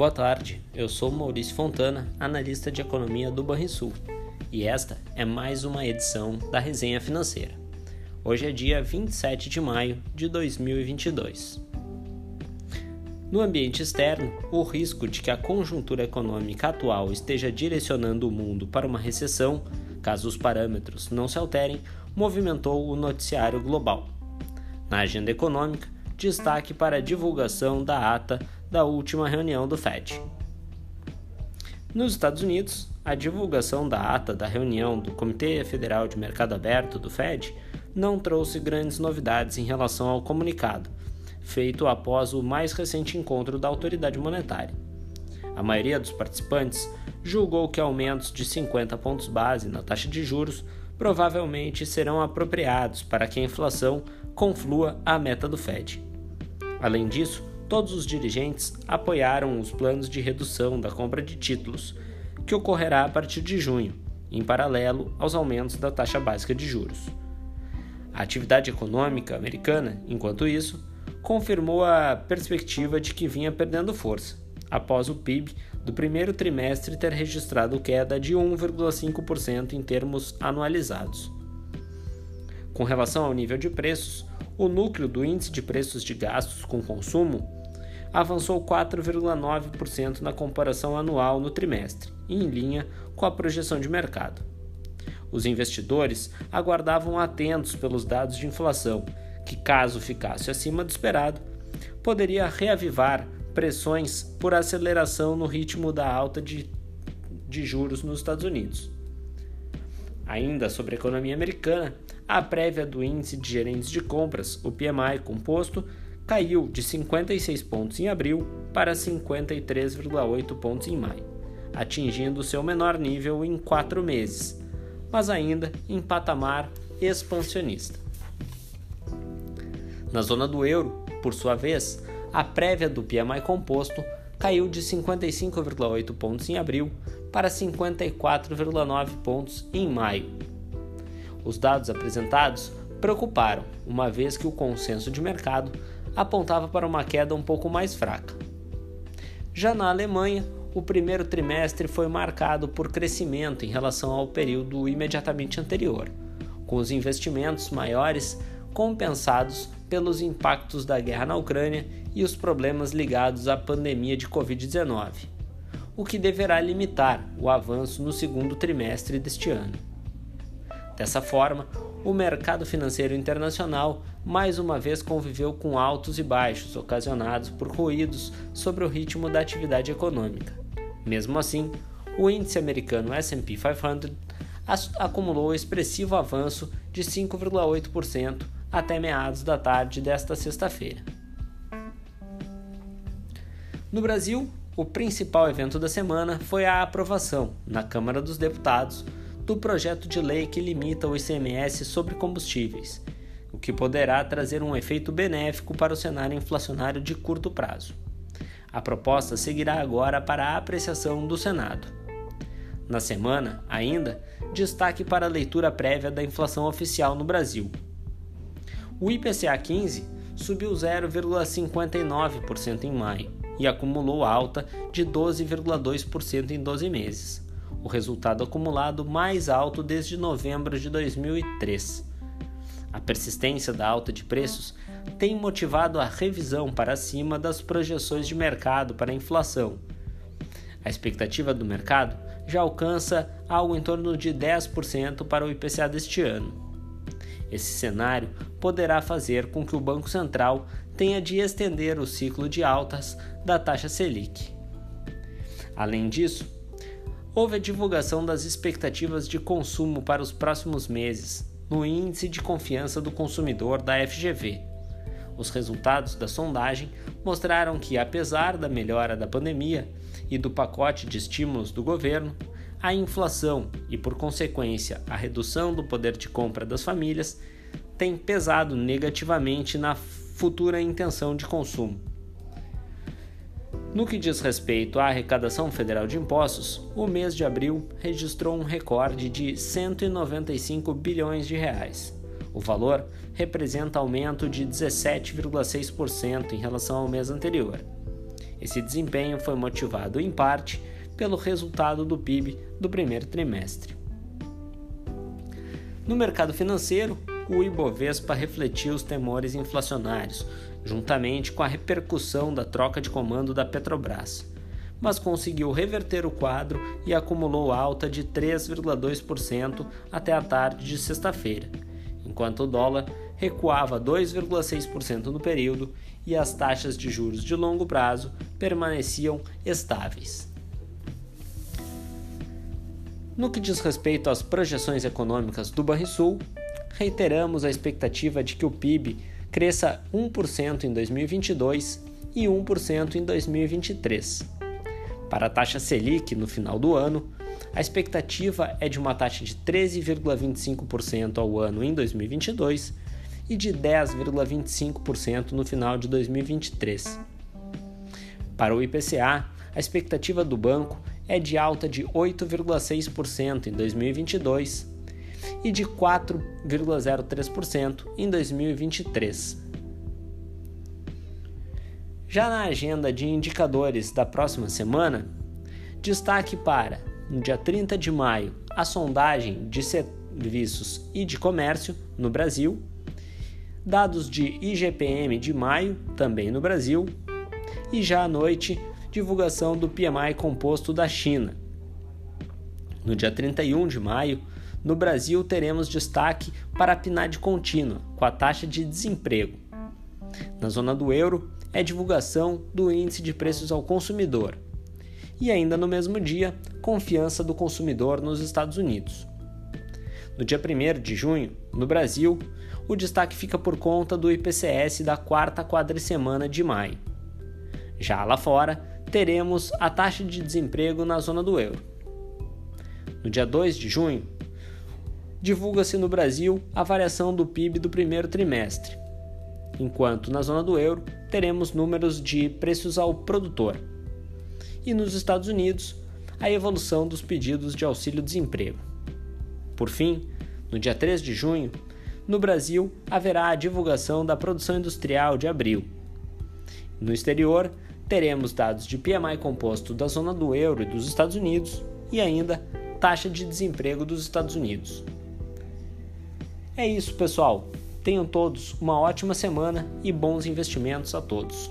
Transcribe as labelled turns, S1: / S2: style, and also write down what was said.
S1: Boa tarde, eu sou Maurício Fontana, analista de economia do Banrisul, e esta é mais uma edição da Resenha Financeira. Hoje é dia 27 de maio de 2022. No ambiente externo, o risco de que a conjuntura econômica atual esteja direcionando o mundo para uma recessão, caso os parâmetros não se alterem, movimentou o noticiário global. Na agenda econômica, destaque para a divulgação da ata da última reunião do Fed. Nos Estados Unidos, a divulgação da ata da reunião do Comitê Federal de Mercado Aberto do Fed não trouxe grandes novidades em relação ao comunicado, feito após o mais recente encontro da autoridade monetária. A maioria dos participantes julgou que aumentos de 50 pontos base na taxa de juros provavelmente serão apropriados para que a inflação conflua à meta do Fed. Além disso, todos os dirigentes apoiaram os planos de redução da compra de títulos, que ocorrerá a partir de junho, em paralelo aos aumentos da taxa básica de juros. A atividade econômica americana, enquanto isso, confirmou a perspectiva de que vinha perdendo força, após o PIB do primeiro trimestre ter registrado queda de 1,5% em termos anualizados. Com relação ao nível de preços, o núcleo do índice de preços de gastos com consumo avançou 4,9% na comparação anual no trimestre, em linha com a projeção de mercado. Os investidores aguardavam atentos pelos dados de inflação, que, caso ficasse acima do esperado, poderia reavivar pressões por aceleração no ritmo da alta de, de juros nos Estados Unidos. Ainda sobre a economia americana, a prévia do índice de gerentes de compras, o PMI composto, caiu de 56 pontos em abril para 53,8 pontos em maio, atingindo seu menor nível em quatro meses, mas ainda em patamar expansionista. Na zona do euro, por sua vez, a prévia do PMI composto caiu de 55,8 pontos em abril para 54,9 pontos em maio. Os dados apresentados preocuparam, uma vez que o consenso de mercado apontava para uma queda um pouco mais fraca. Já na Alemanha, o primeiro trimestre foi marcado por crescimento em relação ao período imediatamente anterior, com os investimentos maiores compensados pelos impactos da guerra na Ucrânia e os problemas ligados à pandemia de Covid-19, o que deverá limitar o avanço no segundo trimestre deste ano. Dessa forma, o mercado financeiro internacional mais uma vez conviveu com altos e baixos ocasionados por ruídos sobre o ritmo da atividade econômica. Mesmo assim, o índice americano S&P 500 acumulou expressivo avanço de 5,8% até meados da tarde desta sexta-feira. No Brasil, o principal evento da semana foi a aprovação, na Câmara dos Deputados, do projeto de lei que limita o ICMS sobre combustíveis, o que poderá trazer um efeito benéfico para o cenário inflacionário de curto prazo. A proposta seguirá agora para a apreciação do Senado. Na semana, ainda, destaque para a leitura prévia da inflação oficial no Brasil. O IPCA 15 subiu 0,59% em maio e acumulou alta de 12,2% em 12 meses o resultado acumulado mais alto desde novembro de 2003. A persistência da alta de preços tem motivado a revisão para cima das projeções de mercado para a inflação. A expectativa do mercado já alcança algo em torno de 10% para o IPCA deste ano. Esse cenário poderá fazer com que o Banco Central tenha de estender o ciclo de altas da taxa Selic. Além disso, houve a divulgação das expectativas de consumo para os próximos meses no Índice de Confiança do Consumidor da FGV. Os resultados da sondagem mostraram que, apesar da melhora da pandemia e do pacote de estímulos do governo, a inflação e, por consequência, a redução do poder de compra das famílias tem pesado negativamente na futura intenção de consumo. No que diz respeito à arrecadação federal de impostos, o mês de abril registrou um recorde de 195 bilhões de reais. O valor representa aumento de 17,6% em relação ao mês anterior. Esse desempenho foi motivado em parte pelo resultado do PIB do primeiro trimestre. No mercado financeiro, o Ibovespa refletiu os temores inflacionários, juntamente com a repercussão da troca de comando da Petrobras, mas conseguiu reverter o quadro e acumulou alta de 3,2% até a tarde de sexta-feira, enquanto o dólar recuava 2,6% no período e as taxas de juros de longo prazo permaneciam estáveis. No que diz respeito às projeções econômicas do Banrisul, reiteramos a expectativa de que o PIB cresça 1% em 2022 e 1% em 2023. Para a taxa Selic no final do ano, a expectativa é de uma taxa de 13,25% ao ano em 2022 e de 10,25% no final de 2023. Para o IPCA, a expectativa do banco é de alta de 8,6% em 2022 e de 4,03% em 2023. Já na agenda de indicadores da próxima semana, destaque para, no dia 30 de maio, a sondagem de serviços e de comércio no Brasil, dados de IGPM de maio, também no Brasil, e já à noite, divulgação do PMI composto da China. No dia 31 de maio, no Brasil teremos destaque para a PNAD contínua, com a taxa de desemprego. Na zona do euro, é divulgação do índice de preços ao consumidor. E ainda no mesmo dia, confiança do consumidor nos Estados Unidos. No dia 1 de junho, no Brasil, o destaque fica por conta do IPCS da quarta quadricemana de maio. Já lá fora, teremos a taxa de desemprego na zona do euro. No dia 2 de junho, divulga-se no Brasil a variação do PIB do primeiro trimestre, enquanto na zona do euro teremos números de preços ao produtor. E nos Estados Unidos, a evolução dos pedidos de auxílio-desemprego. Por fim, no dia 3 de junho, no Brasil haverá a divulgação da produção industrial de abril. No exterior, teremos dados de PMI composto da zona do euro e dos Estados Unidos e ainda taxa de desemprego dos Estados Unidos. É isso, pessoal. Tenham todos uma ótima semana e bons investimentos a todos.